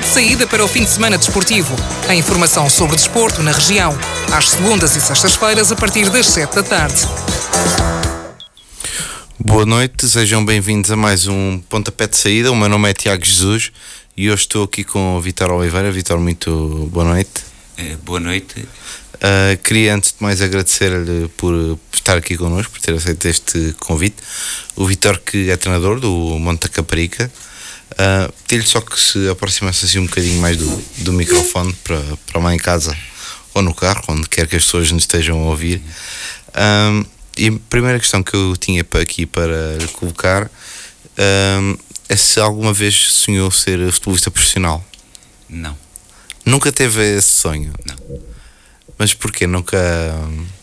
de saída para o fim de semana desportivo. A informação sobre desporto na região, às segundas e sextas-feiras, a partir das 7 da tarde. Boa noite, sejam bem-vindos a mais um Pontapé de Saída. O meu nome é Tiago Jesus e hoje estou aqui com o Vitor Oliveira. Vitor, muito boa noite. Uh, boa noite. Uh, queria antes de mais agradecer-lhe por estar aqui connosco, por ter aceito este convite. O Vitor, que é treinador do Monte Caparica, uh, lhe só que se aproximasse assim um bocadinho mais do, do microfone para, para lá em casa ou no carro, onde quer que as pessoas nos estejam a ouvir. Uh, e a primeira questão que eu tinha aqui para lhe colocar uh, é se alguma vez sonhou ser futebolista profissional. Não. Nunca teve esse sonho? Não. Mas porquê? Nunca.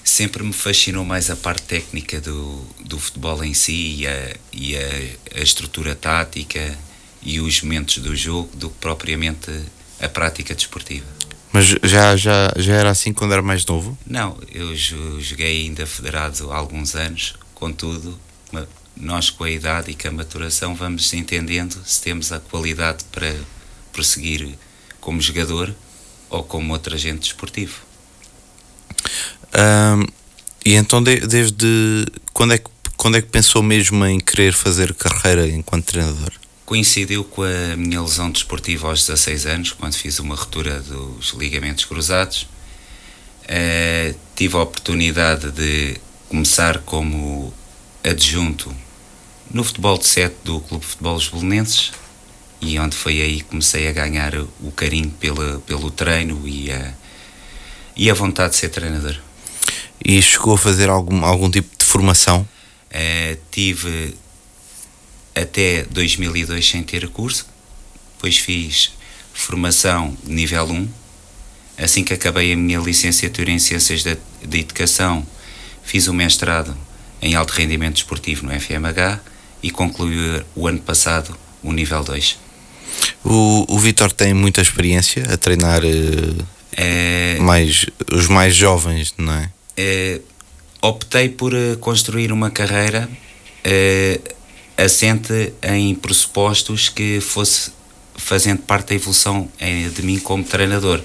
Sempre me fascinou mais a parte técnica do, do futebol em si e, a, e a, a estrutura tática e os momentos do jogo do que propriamente a prática desportiva. Mas já, já, já era assim quando era mais novo? Não, eu joguei ainda federado há alguns anos, contudo, nós com a idade e com a maturação vamos entendendo se temos a qualidade para prosseguir como jogador ou como outro agente desportivo. E então de, desde quando é, que, quando é que pensou mesmo em querer fazer carreira enquanto treinador? Coincidiu com a minha lesão desportiva aos 16 anos, quando fiz uma ruptura dos ligamentos cruzados. Uh, tive a oportunidade de começar como adjunto no futebol de sete do Clube de Futebol Os Belenenses e onde foi aí que comecei a ganhar o carinho pela, pelo treino e a, e a vontade de ser treinador. E chegou a fazer algum, algum tipo de formação? Uh, tive até 2002 sem ter curso, depois fiz formação nível 1. Assim que acabei a minha licenciatura em Ciências de, Educação, fiz o mestrado em Alto Rendimento Esportivo no FMH e concluí o ano passado o nível 2. O, o Vitor tem muita experiência a treinar uh, é, mais, os mais jovens, não é? é optei por uh, construir uma carreira uh, assente em pressupostos que fosse fazendo parte da evolução de mim como treinador.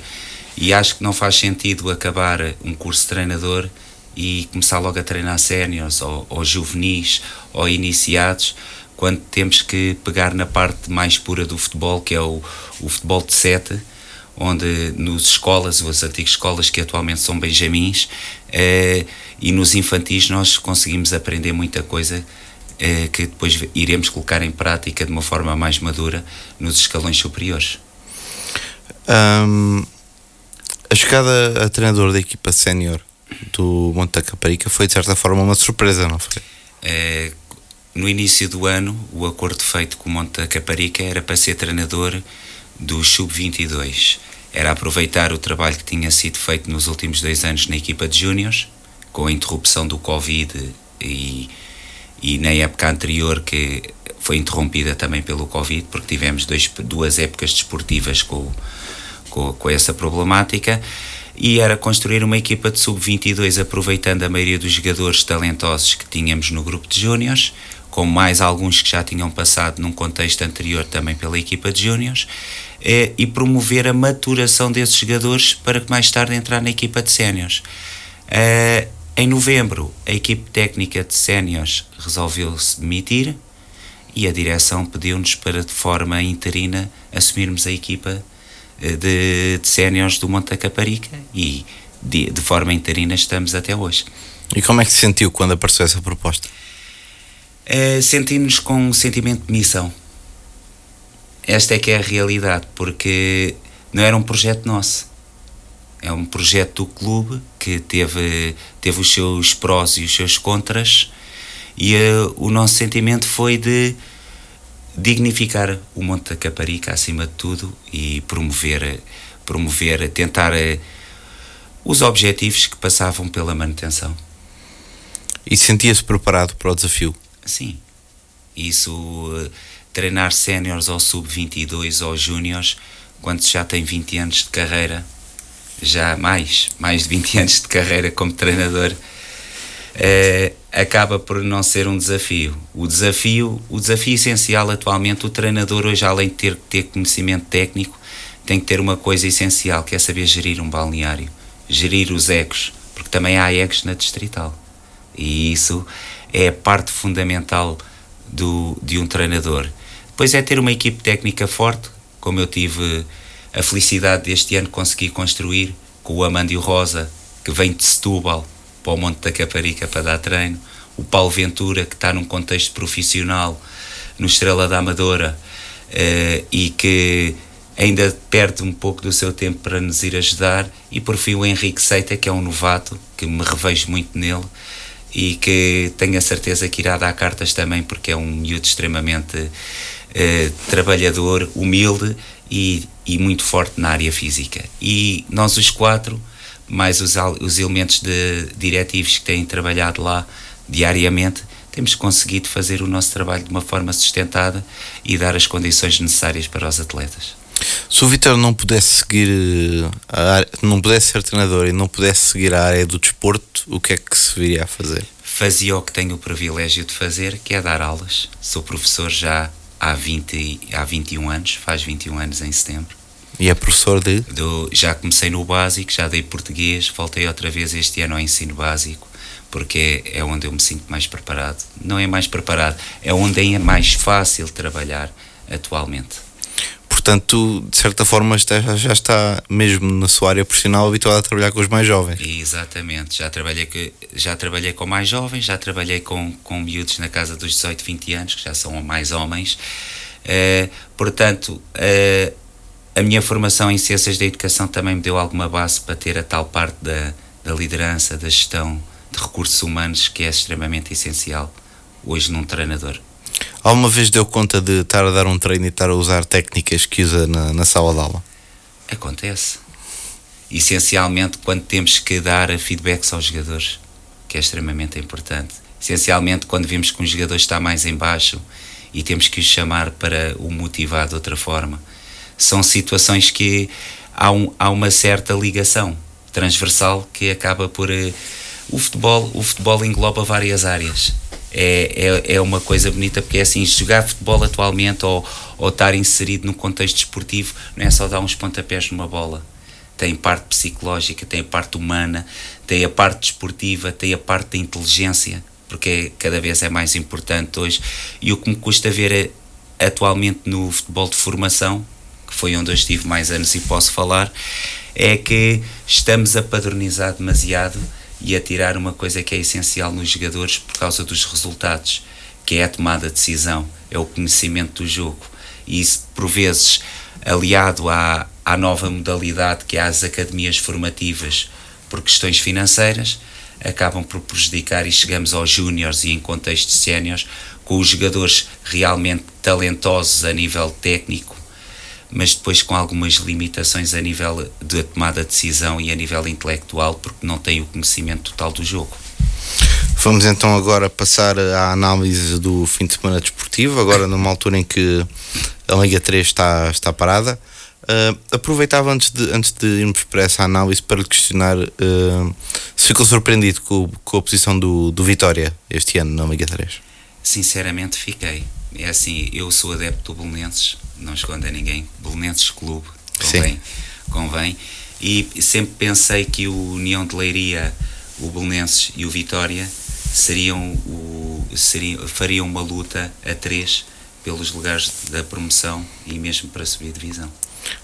E acho que não faz sentido acabar um curso de treinador e começar logo a treinar séniores ou, ou juvenis ou iniciados quando temos que pegar na parte mais pura do futebol, que é o, o futebol de sete, onde nos escolas, as antigas escolas que atualmente são benjamins, eh, e nos infantis nós conseguimos aprender muita coisa eh, que depois iremos colocar em prática de uma forma mais madura nos escalões superiores. Um, a chegada a treinador da equipa sénior do Monte da Caparica foi de certa forma uma surpresa, não foi? É, no início do ano, o acordo feito com o Monte da Caparica era para ser treinador do Sub-22. Era aproveitar o trabalho que tinha sido feito nos últimos dois anos na equipa de Júniors, com a interrupção do Covid e, e na época anterior que foi interrompida também pelo Covid, porque tivemos dois, duas épocas desportivas com, com, com essa problemática e era construir uma equipa de sub-22 aproveitando a maioria dos jogadores talentosos que tínhamos no grupo de júniores, com mais alguns que já tinham passado num contexto anterior também pela equipa de júniores, eh, e promover a maturação desses jogadores para que mais tarde entrar na equipa de séniores. Eh, em novembro, a equipe técnica de séniores resolveu se demitir e a direção pediu-nos para, de forma interina, assumirmos a equipa de, de séniores do Monte da Caparica e de, de forma interina estamos até hoje. E como é que se sentiu quando apareceu essa proposta? Uh, Senti-nos com um sentimento de missão. Esta é que é a realidade, porque não era um projeto nosso. É um projeto do clube que teve, teve os seus prós e os seus contras, e uh, o nosso sentimento foi de dignificar o Monte da Caparica acima de tudo e promover, promover tentar eh, os objetivos que passavam pela manutenção. E sentia-se preparado para o desafio? Sim. Isso, eh, treinar séniores ou sub-22 ou júniores, quando já tem 20 anos de carreira, já mais, mais de 20 anos de carreira como treinador, é, acaba por não ser um desafio. O desafio, o desafio essencial atualmente, o treinador hoje, além de ter que ter conhecimento técnico, tem que ter uma coisa essencial, que é saber gerir um balneário, gerir os egos, porque também há egos na distrital. E isso é a parte fundamental do, de um treinador. Depois é ter uma equipe técnica forte, como eu tive a felicidade deste ano conseguir construir com o Amandio Rosa, que vem de Setúbal para o Monte da Caparica para dar treino, o Paulo Ventura, que está num contexto profissional no Estrela da Amadora uh, e que ainda perde um pouco do seu tempo para nos ir ajudar, e por fim o Henrique Seita, que é um novato, que me revejo muito nele e que tenho a certeza que irá dar cartas também, porque é um miúdo extremamente uh, trabalhador, humilde e, e muito forte na área física. E nós os quatro, mais os, os elementos de diretivos que têm trabalhado lá diariamente, temos conseguido fazer o nosso trabalho de uma forma sustentada e dar as condições necessárias para os atletas. Se o Vitor não pudesse seguir área, não pudesse ser treinador e não pudesse seguir a área do desporto, o que é que se viria a fazer? Fazia o que tenho o privilégio de fazer, que é dar aulas. Sou professor já há, 20, há 21 anos, faz 21 anos em setembro. E é professor de? Do, já comecei no básico, já dei português, voltei outra vez este ano ao ensino básico, porque é, é onde eu me sinto mais preparado. Não é mais preparado, é onde é mais fácil trabalhar atualmente. Portanto, de certa forma, já está mesmo na sua área profissional habituado a trabalhar com os mais jovens. Exatamente, já trabalhei, que, já trabalhei com mais jovens, já trabalhei com, com miúdos na casa dos 18, 20 anos, que já são mais homens. Uh, portanto, uh, a minha formação em Ciências da Educação também me deu alguma base para ter a tal parte da, da liderança, da gestão de recursos humanos, que é extremamente essencial hoje num treinador. Alguma vez deu conta de estar a dar um treino e estar a usar técnicas que usa na, na sala de aula? Acontece. Essencialmente quando temos que dar feedbacks aos jogadores, que é extremamente importante. Essencialmente quando vemos que um jogador está mais em baixo e temos que o chamar para o motivar de outra forma. São situações que há, um, há uma certa ligação transversal que acaba por... Uh, o futebol, o futebol engloba várias áreas é, é, é uma coisa bonita porque é assim, jogar futebol atualmente ou, ou estar inserido num contexto esportivo não é só dar uns pontapés numa bola. Tem parte psicológica, tem a parte humana, tem a parte desportiva, tem a parte da inteligência, porque cada vez é mais importante hoje. E o que me custa ver é, atualmente no futebol de formação, que foi onde eu estive mais anos e posso falar, é que estamos a padronizar demasiado e a tirar uma coisa que é essencial nos jogadores por causa dos resultados, que é a tomada de decisão, é o conhecimento do jogo. E isso, por vezes, aliado à, à nova modalidade que é as academias formativas por questões financeiras, acabam por prejudicar e chegamos aos júniores e em contextos séniores com os jogadores realmente talentosos a nível técnico mas depois com algumas limitações a nível de tomada de decisão e a nível intelectual, porque não tem o conhecimento total do jogo. Vamos então agora passar à análise do fim de semana desportivo, agora numa altura em que a Liga 3 está, está parada. Uh, aproveitava antes de, antes de irmos para essa análise para lhe questionar uh, se ficou surpreendido com, com a posição do, do Vitória este ano na Liga 3. Sinceramente fiquei. É assim, eu sou adepto do Belenenses, não escondo a ninguém, Belenenses Clube, convém, Sim. convém. E sempre pensei que o União de Leiria, o Belenenses e o Vitória seriam o, seriam, fariam uma luta a três pelos lugares da promoção e mesmo para subir a divisão.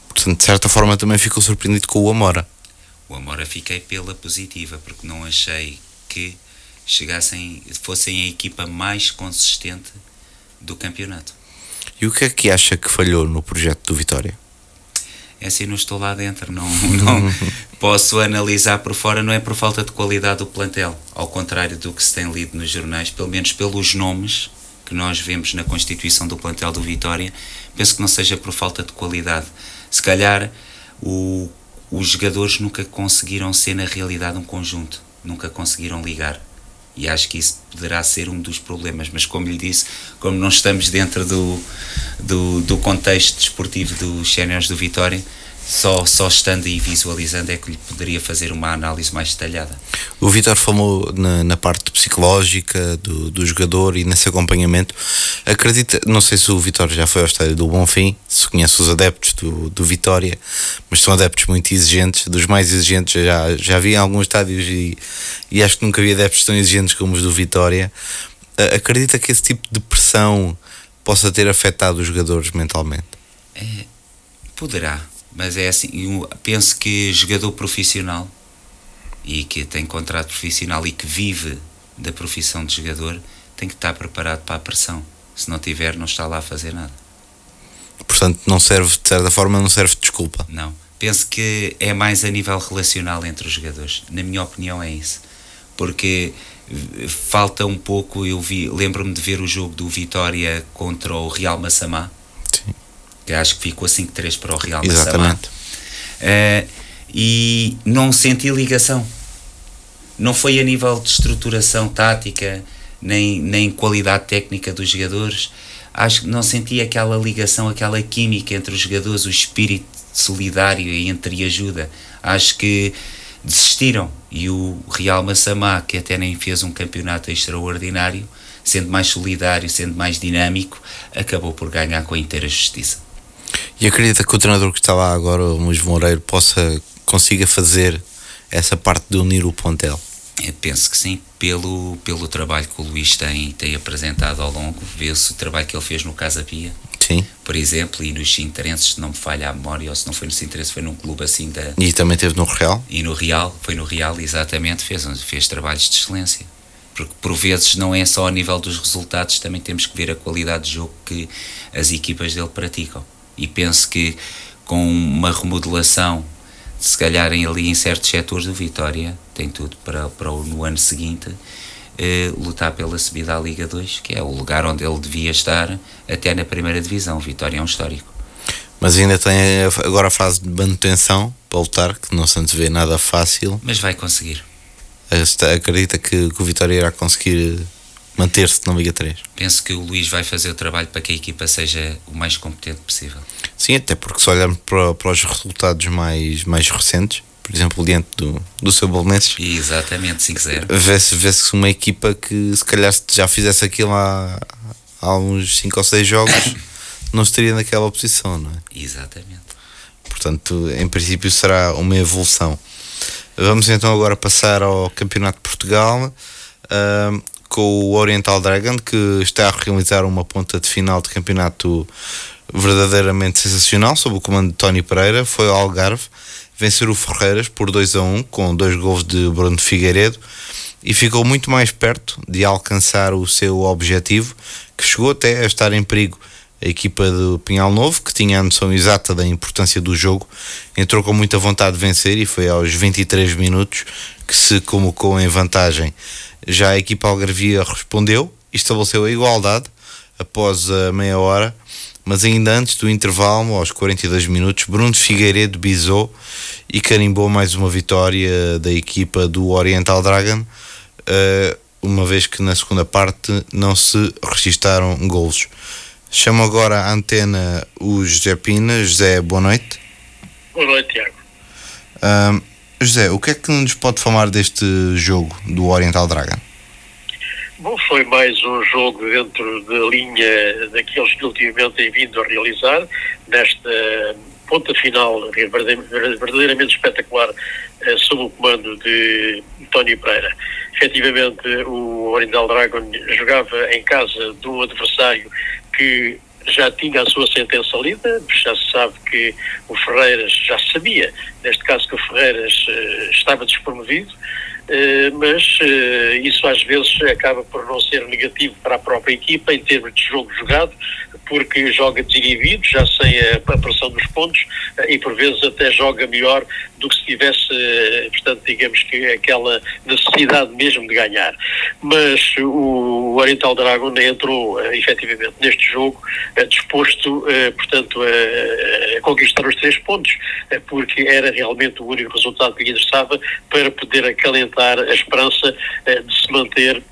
Portanto, de certa forma também ficou surpreendido com o Amora. O Amora fiquei pela positiva, porque não achei que chegassem, fossem a equipa mais consistente do campeonato. E o que é que acha que falhou no projeto do Vitória? É assim, não estou lá dentro, não, não posso analisar por fora, não é por falta de qualidade do plantel, ao contrário do que se tem lido nos jornais, pelo menos pelos nomes que nós vemos na constituição do plantel do Vitória, penso que não seja por falta de qualidade. Se calhar o, os jogadores nunca conseguiram ser na realidade um conjunto, nunca conseguiram ligar. E acho que isso poderá ser um dos problemas, mas como lhe disse, como não estamos dentro do, do, do contexto desportivo dos séniores do Vitória, só, só estando e visualizando é que lhe poderia fazer uma análise mais detalhada. O Vitor falou na, na, parte psicológica do, do jogador e nesse acompanhamento. Acredita, não sei se o Vitor já foi ao estádio do Bonfim, se conhece os adeptos do, do Vitória, mas são adeptos muito exigentes, dos mais exigentes. Já, já vi em alguns estádios e, e acho que nunca vi adeptos tão exigentes como os do Vitória. Acredita que esse tipo de pressão possa ter afetado os jogadores mentalmente? É, poderá mas é assim, eu penso que jogador profissional e que tem contrato profissional e que vive da profissão de jogador tem que estar preparado para a pressão. Se não tiver, não está lá a fazer nada. Portanto, não serve, de certa forma, não serve de desculpa. Não. Penso que é mais a nível relacional entre os jogadores. Na minha opinião, é isso. Porque falta um pouco. Eu vi, lembro-me de ver o jogo do Vitória contra o Real Massamá que acho que ficou 5-3 para o Real Exatamente. Uh, e não senti ligação. Não foi a nível de estruturação tática, nem, nem qualidade técnica dos jogadores. Acho que não senti aquela ligação, aquela química entre os jogadores, o espírito solidário e entre ajuda. Acho que desistiram. E o Real Massamá, que até nem fez um campeonato extraordinário, sendo mais solidário, sendo mais dinâmico, acabou por ganhar com a inteira justiça. E acredita que o treinador que está lá agora, o Luís Moreiro, possa consiga fazer essa parte de unir o pontel? Eu penso que sim, pelo, pelo trabalho que o Luís tem, tem apresentado ao longo, vê-se o trabalho que ele fez no Casa Pia, sim. por exemplo, e nos Sinterenses, se não me falha a memória, ou se não foi no Sinterenses, foi num clube assim da... E também teve no Real? E no Real, foi no Real, exatamente, fez, fez trabalhos de excelência. Porque por vezes não é só a nível dos resultados, também temos que ver a qualidade de jogo que as equipas dele praticam e penso que com uma remodelação, se calhar ali em certos setores do Vitória, tem tudo para, para o, no ano seguinte eh, lutar pela subida à Liga 2, que é o lugar onde ele devia estar até na primeira divisão. Vitória é um histórico. Mas ainda tem agora a fase de manutenção para lutar, que não se antevê nada fácil. Mas vai conseguir. Acredita que, que o Vitória irá conseguir manter-se na Liga 3. Penso que o Luís vai fazer o trabalho para que a equipa seja o mais competente possível. Sim, até porque se olharmos para, para os resultados mais, mais recentes, por exemplo, diante do, do seu Bolonenses. Exatamente, 5-0. Vê-se vê uma equipa que se calhar já fizesse aquilo há, há uns 5 ou 6 jogos, não estaria naquela posição, não é? Exatamente. Portanto, em princípio será uma evolução. Vamos então agora passar ao Campeonato de Portugal. Uh, com o Oriental Dragon, que está a realizar uma ponta de final de campeonato verdadeiramente sensacional, sob o comando de Tony Pereira, foi ao Algarve vencer o Ferreiras por 2 a 1 com dois gols de Bruno Figueiredo e ficou muito mais perto de alcançar o seu objetivo, que chegou até a estar em perigo. A equipa do Pinhal Novo, que tinha a noção exata da importância do jogo, entrou com muita vontade de vencer e foi aos 23 minutos que se colocou em vantagem. Já a equipa algarvia respondeu e estabeleceu a igualdade após a meia hora, mas ainda antes do intervalo, aos 42 minutos, Bruno Figueiredo bisou e carimbou mais uma vitória da equipa do Oriental Dragon, eh, uma vez que na segunda parte não se registaram golos. Chamo agora a antena o José Pina. José, boa noite. Boa noite, Tiago. Um, José, o que é que nos pode falar deste jogo do Oriental Dragon? Bom, foi mais um jogo dentro da linha daqueles que ultimamente têm vindo a realizar, nesta ponta final verdadeiramente espetacular eh, sob o comando de Tony Pereira. Efetivamente, o Oriental Dragon jogava em casa um adversário que já tinha a sua sentença lida, já se sabe que o Ferreiras já sabia, neste caso que o Ferreiras uh, estava despromovido, uh, mas uh, isso às vezes acaba por não ser negativo para a própria equipa em termos de jogo jogado, porque joga desinibido, já sem a, pressão dos pontos e por vezes até joga melhor do que se tivesse, portanto, digamos que aquela necessidade mesmo de ganhar. Mas o Oriental Dragon entrou efetivamente neste jogo disposto, portanto, a conquistar os três pontos, porque era realmente o único resultado que lhe interessava para poder acalentar a esperança de se manter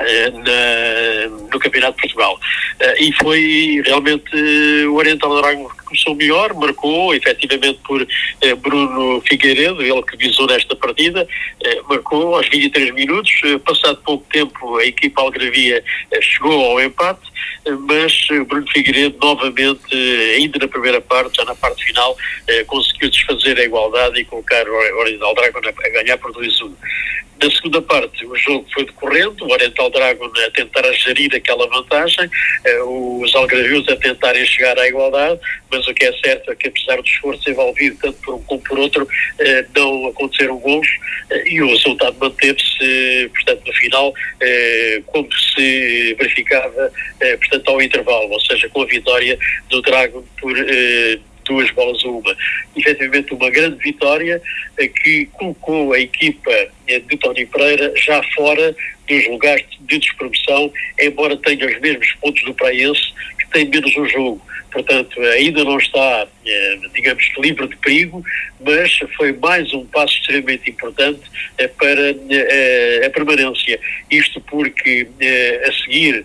na, no Campeonato de Portugal. e foi realmente o Oriental Dragon que começou melhor, marcou efetivamente por Bruno Figueiredo, ele que visou nesta partida, marcou aos 23 minutos, passado pouco tempo a equipa Algravia chegou ao empate, mas Bruno Figueiredo novamente, ainda na primeira parte, já na parte final, conseguiu desfazer a igualdade e colocar o Oriental Dragon a ganhar por 2-1. Na segunda parte, o jogo foi decorrendo, o Oriental Dragon a tentar gerir aquela vantagem, eh, os algravios a tentarem chegar à igualdade, mas o que é certo é que apesar do esforço envolvido, tanto por um como por outro, eh, não aconteceram gols eh, e o resultado manteve-se, portanto, no final, como se verificava, portanto, ao intervalo, ou seja, com a vitória do Dragon por duas bolas a uma. Efetivamente, uma grande vitória eh, que colocou a equipa eh, de Tony Pereira já fora dos lugares de despromoção, embora tenha os mesmos pontos do Praense, tem menos um jogo. Portanto, ainda não está, eh, digamos, livre de perigo, mas foi mais um passo extremamente importante para a permanência. Isto porque, a seguir,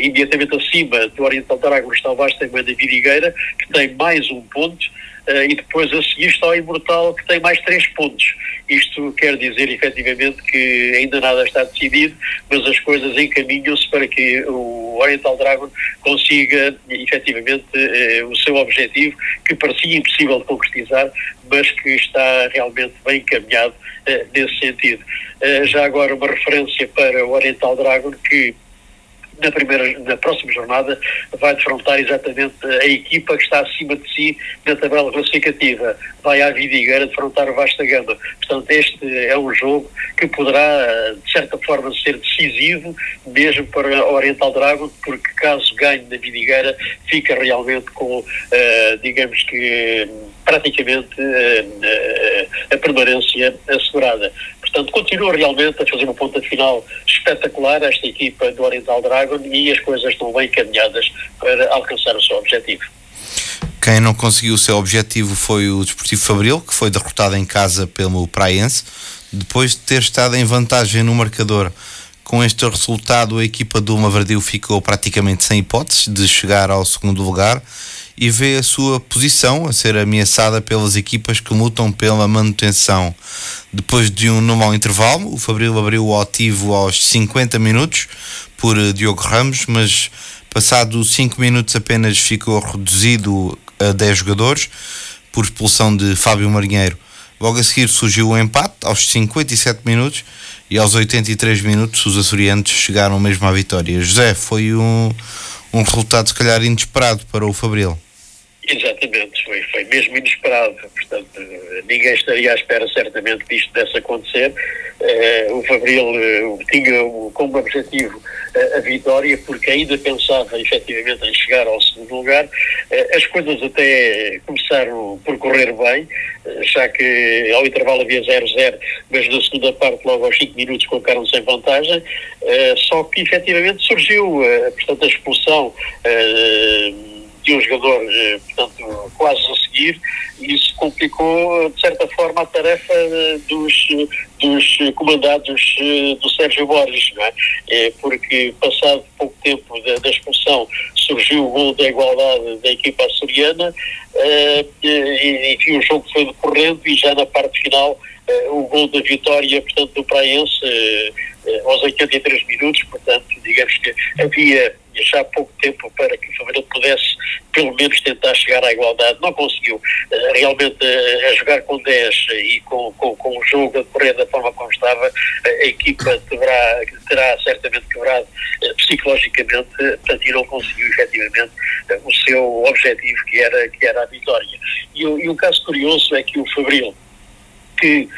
imediatamente acima do Oriental de Aragão está o Vasta da Vidigueira, que tem mais um ponto, e depois a seguir está o Imortal que tem mais três pontos. Isto quer dizer efetivamente que ainda nada está decidido, mas as coisas encaminham-se para que o Oriental Dragon consiga efetivamente uh, o seu objetivo, que parecia impossível de concretizar, mas que está realmente bem encaminhado uh, nesse sentido. já agora uma referência para o Oriental Dragon que na, primeira, na próxima jornada vai defrontar exatamente a equipa que está acima de si na tabela classificativa. Vai à Vidigueira defrontar o Vasta Gama. Portanto, este é um jogo que poderá, de certa forma, ser decisivo mesmo para o Oriental Dragon, porque caso ganhe na Vidigueira, fica realmente com, uh, digamos que, praticamente uh, a permanência assegurada. Portanto, continua realmente a fazer uma ponta final espetacular esta equipa do Oriental Dragon e as coisas estão bem caminhadas para alcançar o seu objetivo. Quem não conseguiu o seu objetivo foi o Desportivo Fabril, que foi derrotado em casa pelo Praense, depois de ter estado em vantagem no marcador. Com este resultado, a equipa do Mavardil ficou praticamente sem hipóteses de chegar ao segundo lugar e vê a sua posição a ser ameaçada pelas equipas que lutam pela manutenção. Depois de um normal intervalo, o Fabril abriu o ativo aos 50 minutos por Diogo Ramos, mas passado 5 minutos apenas ficou reduzido a 10 jogadores por expulsão de Fábio Marinheiro. Logo a seguir surgiu o empate aos 57 minutos e aos 83 minutos os açorianos chegaram mesmo à vitória. José, foi um, um resultado se calhar inesperado para o Fabril. Exatamente, foi, foi mesmo inesperado. Portanto, ninguém estaria à espera certamente disto desse acontecer. Uh, o Fabril uh, tinha como objetivo uh, a vitória, porque ainda pensava efetivamente em chegar ao segundo lugar. as coisas até começaram por correr bem, já que ao intervalo havia 0-0, mas na segunda parte, logo aos 5 minutos, colocaram-se em vantagem. só que efetivamente surgiu, portanto, a expulsão de um jogador, eh, portanto, quase a seguir, e isso complicou, de certa forma, a tarefa eh, dos, dos comandados eh, do Sérgio Borges, não é? Porque, passado pouco tempo da, da expulsão, surgiu o gol da igualdade da equipa açoriana, e, enfim, o jogo foi decorrendo, e já na parte final, o gol da vitória, portanto, do Praense, aos 83 minutos, portanto, digamos que havia já pouco tempo para que o Fabril pudesse pelo menos tentar chegar à igualdade, não conseguiu. Uh, realmente uh, a jogar com 10 e com, com, com o jogo a correr da forma como estava, a equipa terá, terá certamente quebrado psicologicamente, portanto, e não conseguiu efetivamente o seu objetivo que era, que era a vitória. E, e um caso curioso é que o Fabril, que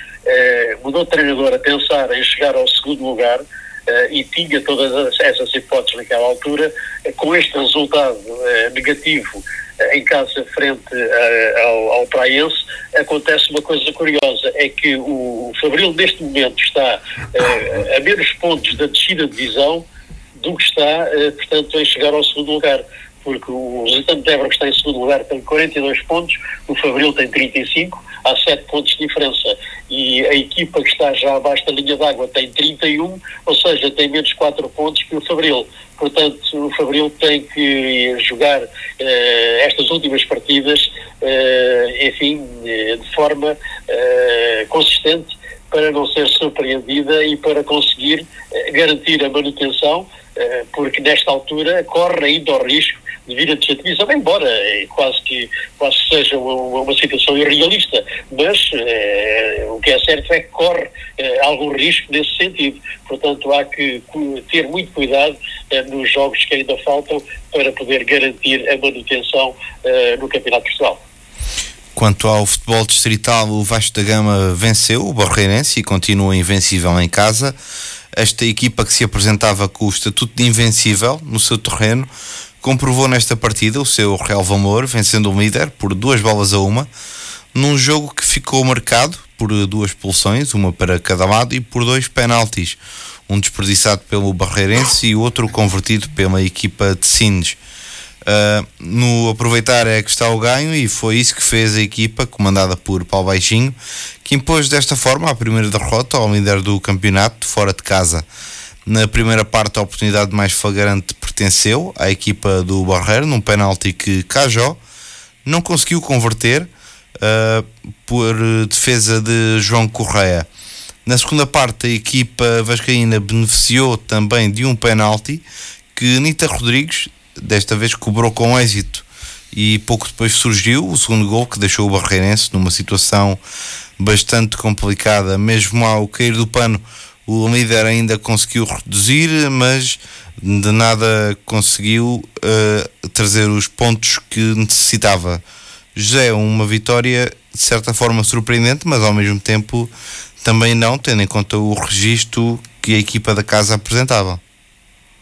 mudou de treinador a pensar em chegar ao segundo lugar, e tinha todas essas hipóteses naquela altura, uh, com este resultado uh, negativo em casa frente ao, ao Praense, acontece uma coisa curiosa, é que o Fabril neste momento está a menos pontos da descida de divisão do que está, portanto, em chegar ao segundo lugar porque o Lusitano de Évora, que está em segundo lugar, tem 42 pontos, o Fabril tem 35, há 7 pontos de diferença. E a equipa que está já abaixo da linha d'água tem 31, ou seja, tem menos 4 pontos que o Fabril. Portanto, o Fabril tem que jogar eh, estas últimas partidas, eh, enfim, eh, de forma eh, consistente para não ser surpreendida e para conseguir eh, garantir a manutenção, eh, porque nesta altura corre ainda o risco de vir a descer divisão, embora eh, quase que quase seja uma, uma situação irrealista, mas eh, o que é certo é que corre eh, algum risco nesse sentido. Portanto, há que ter muito cuidado eh, nos jogos que ainda faltam para poder garantir a manutenção no Campeonato de. Quanto ao futebol distrital, o Vasco da Gama venceu o Barreirense e continua invencível em casa. Esta equipa que se apresentava com o estatuto de invencível no seu terreno comprovou nesta partida o seu Real Valor, vencendo o líder por duas bolas a uma, num jogo que ficou marcado por duas expulsões, uma para cada lado, e por dois penaltis, um desperdiçado pelo Barreirense e outro convertido pela equipa de Sines. Uh, no aproveitar é que está o ganho e foi isso que fez a equipa, comandada por Paulo Baixinho, que impôs desta forma a primeira derrota ao líder do campeonato fora de casa. Na primeira parte, a oportunidade mais flagrante pertenceu à equipa do Barreiro, num penalti que Cajó não conseguiu converter uh, por defesa de João Correia. Na segunda parte, a equipa vascaína beneficiou também de um penalti que Nita Rodrigues desta vez cobrou com êxito e pouco depois surgiu o segundo gol que deixou o Barreirense numa situação bastante complicada, mesmo ao cair do pano o líder ainda conseguiu reduzir, mas de nada conseguiu uh, trazer os pontos que necessitava. Já é uma vitória de certa forma surpreendente, mas ao mesmo tempo também não, tendo em conta o registro que a equipa da casa apresentava.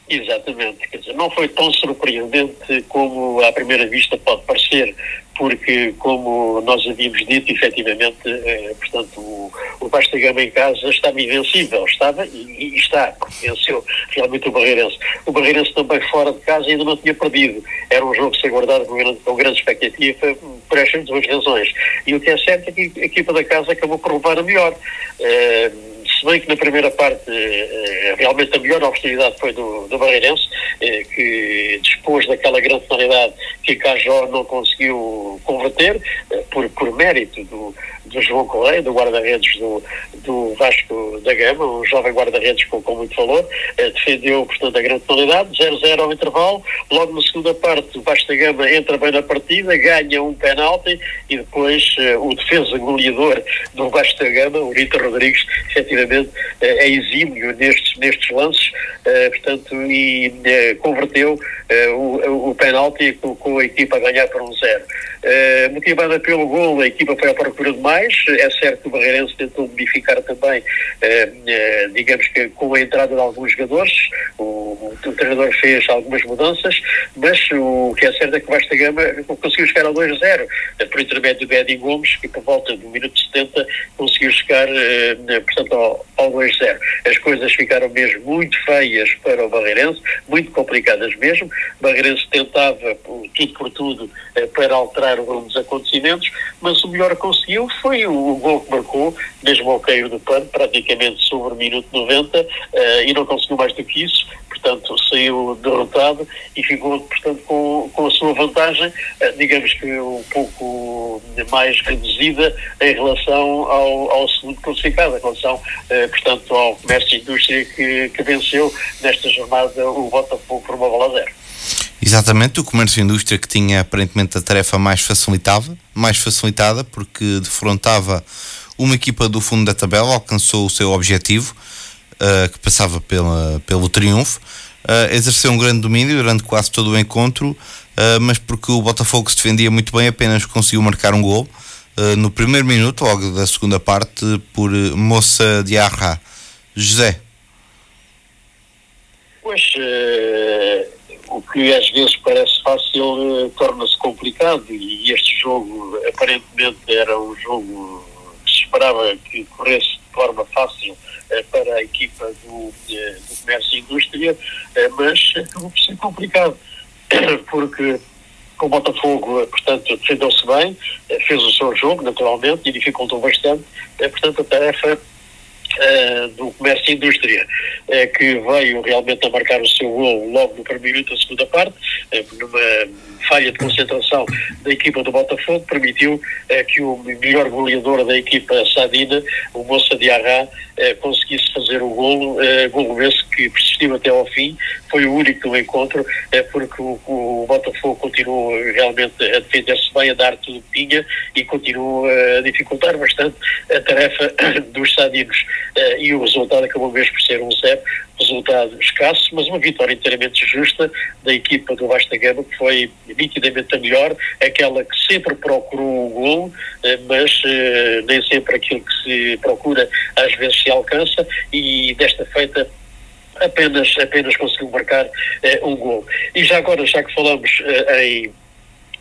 Exatamente, quer dizer, não foi tão surpreendente como à primeira vista pode parecer, porque como nós havíamos dito, efetivamente, eh, portanto, o, o Basta Gama em casa estava invencível, estava e, e está, venceu realmente o Barreirense. O Barreirense também fora de casa ainda não tinha perdido, era um jogo que se aguardava com grande, com grande expectativa por estas duas razões. E o que é certo é que a equipa da casa acabou por levar a melhor. Eh, se bem que na primeira parte eh, realmente a melhor oportunidade foi do, do Barreirense, eh, que dispôs daquela grande penalidade que Cajó não conseguiu converter, eh, por, por mérito do, do João Correia, do guarda-redes do, do Vasco da Gama, um jovem guarda-redes com, com muito valor, defendeu, portanto, a grande penalidade, 0-0 ao intervalo, logo na segunda parte o Vasco da Gama entra bem na partida, ganha um penalti e depois o defesa goleador do Vasco da Gama, o Rita Rodrigues, efetivamente é exímio nestes, nestes lances, eh, portanto, e eh, converteu eh, o, o penalti com, a equipa a ganhar por um zero. motivada pelo gol, a equipa foi à procura de mais, é certo que o Barreirense tentou modificar também, digamos que com a entrada de alguns jogadores, o, o, treinador fez algumas mudanças, mas o que é certo é que o Vasta Gama conseguiu chegar ao 2-0, por intermédio do Eddie Gomes, que por volta do minuto 70 conseguiu chegar, portanto, ao, ao 2-0. As coisas ficaram mesmo muito feias para o Barreirense, muito complicadas mesmo. O Barreirense tentava tudo por tudo eh, para alterar o rumo dos acontecimentos, mas o melhor que conseguiu foi o, gol que marcou, mesmo ao cair do pano, praticamente sobre o minuto 90, eh, e não conseguiu mais do que isso portanto, saiu derrotado e ficou, portanto, com, com a sua vantagem, eh, digamos que um pouco mais reduzida em relação ao, ao segundo classificado, em relação, portanto, ao comércio e indústria que, que venceu nesta jornada o Botafogo por uma bola zero. Exatamente, o comércio e indústria que tinha aparentemente a tarefa mais facilitada, mais facilitada porque defrontava uma equipa do fundo da tabela, alcançou o seu objetivo, uh, que passava pela, pelo triunfo, uh, exerceu um grande domínio durante quase todo o encontro, uh, mas porque o Botafogo se defendia muito bem, apenas conseguiu marcar um gol no primeiro minuto, logo da segunda parte, por Moça de Arra. José. Pois, o que às vezes parece fácil torna-se complicado e este jogo aparentemente era um jogo que se esperava que corresse de forma fácil eh, para a equipa do, do comércio e indústria, eh, mas acabou por ser complicado. porque o Botafogo, portanto, defendeu-se bem, fez o seu jogo, naturalmente, e dificultou bastante. Portanto, a tarefa uh, do comércio e indústria, uh, que veio realmente a marcar o seu gol logo no primeiro minuto da segunda parte, uh, numa falha de concentração da equipa do Botafogo, permitiu que o melhor goleador da equipa Sadina, o Moça de Arra, conseguisse fazer o golo, golo esse que persistiu até ao fim, foi o único do encontro, porque o, o Botafogo continuou realmente a defender-se bem, a dar tudo que tinha e continuou a dificultar bastante a tarefa dos Sadinos uh, e o resultado acabou mesmo por ser um zero, resultado escasso, mas uma vitória inteiramente justa da equipa do Vasta Gama, que foi nitidamente a melhor, aquela que sempre procurou o gol, uh, mas uh, nem sempre aquilo que se procura às vezes se alcança, e desta feita apenas, apenas conseguiu marcar um gol. E já agora, já que falamos em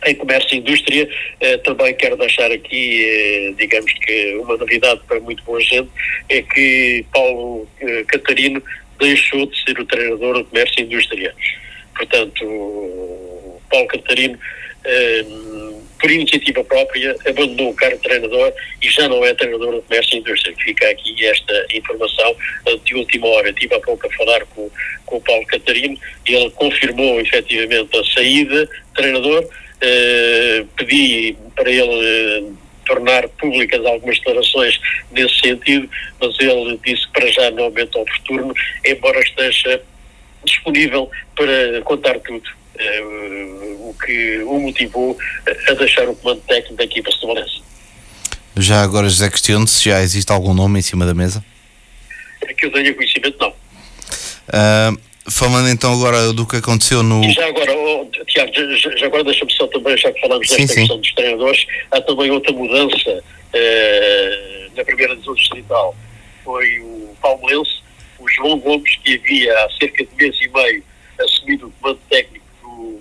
em comércio e indústria, eh, também quero deixar aqui, eh, digamos que uma novidade para muito boa gente, é que Paulo eh, Catarino deixou de ser o treinador do comércio e indústria. Portanto, Paulo Catarino, eh, por iniciativa própria, abandonou o cargo de treinador e já não é treinador do comércio e indústria. Fica aqui esta informação de última hora. Estive há pouco a falar com, com o Paulo Catarino e ele confirmou efetivamente a saída treinador eh, pedi para ele uh, tornar públicas algumas declarações nesse sentido, mas ele disse que para já não aumenta oportuno, embora esteja disponível para contar tudo. Uh, o que o motivou a deixar o comando técnico da equipa Valença. Já agora, José, questiono se já existe algum nome em cima da mesa? É que eu tenha conhecimento, não. Falando então agora do que aconteceu no. E já agora, oh, Tiago, já, já agora deixa-me só também, já que falamos desta sim, questão sim. dos treinadores, há também outra mudança eh, na primeira divisão distrital. Foi o Palmeirense, o João Gomes, que havia há cerca de mês e meio assumido o comando técnico do,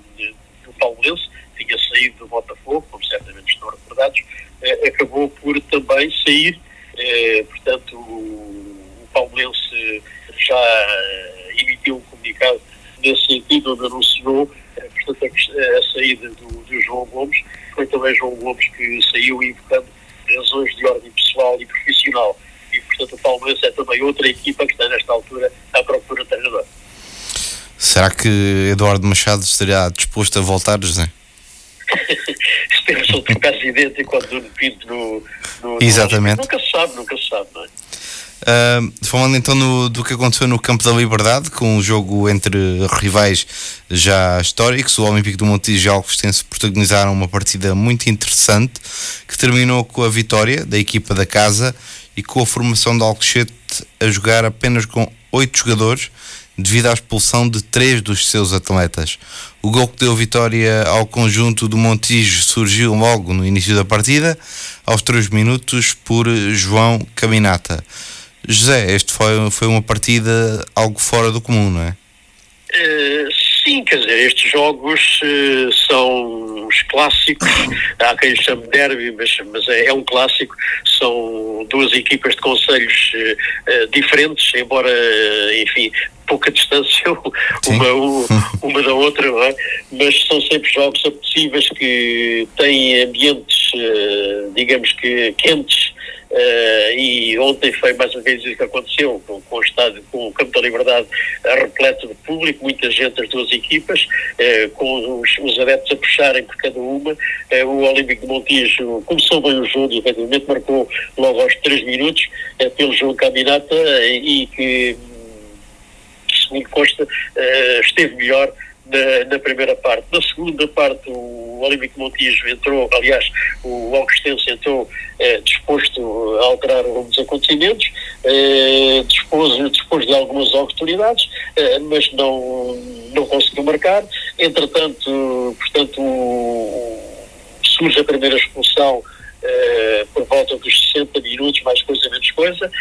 do Palmeirense, tinha saído do Botafogo, como certamente estão recordados, eh, acabou por também sair, eh, portanto, o, o Palmeirense já emitiu um comunicado nesse sentido, onde anunciou eh, portanto, a, a saída do, do, João Gomes. Foi também João Gomes que saiu invocando razões de ordem pessoal e profissional. E, portanto, o Palmeiras é também outra equipa que está, nesta altura, à procura de treinador. Será que Eduardo Machado estaria disposto a voltar, José? Temos outro caso idêntico Nuno Pinto no, no, Exatamente. No, nunca se sabe, nunca se sabe, não é? Uh, falando então no, do que aconteceu no Campo da Liberdade, com um jogo entre rivais já históricos, o Olímpico do Montijo e o protagonizaram uma partida muito interessante que terminou com a vitória da equipa da casa e com a formação do Alcochete a jogar apenas com oito jogadores devido à expulsão de três dos seus atletas. O gol que deu vitória ao conjunto do Montijo surgiu logo no início da partida, aos três minutos, por João Caminata. José, este foi, foi uma partida algo fora do comum, não é? Uh, sim, quer dizer, estes jogos uh, são os clássicos, há quem chame derby, mas, mas é, é, um clássico, são duas equipas de conselhos uh, diferentes, embora, enfim, pouca distância uma, uma da outra, é? mas são sempre jogos apetecíveis que têm ambientes, digamos que quentes, Uh, e ontem foi mais uma vez isso que aconteceu, com, com, o estádio, com o Campo da Liberdade repleto de público, muita gente das duas equipas, uh, com os, os, adeptos a puxarem por cada uma. Uh, o Olímpico de Montijo começou bem o jogo e efetivamente marcou logo aos 3 minutos pelo João Caminata e que, segundo Costa, esteve melhor na, primeira parte. Na segunda parte, o Olímpico Montijo entrou, aliás, o Augustense entrou eh, disposto a alterar alguns acontecimentos, eh, dispôs, dispôs de algumas oportunidades, eh, mas não, não conseguiu marcar. Entretanto, portanto, surge a primeira expulsão eh, por volta dos 60 minutos, mais coisa, menos coisa.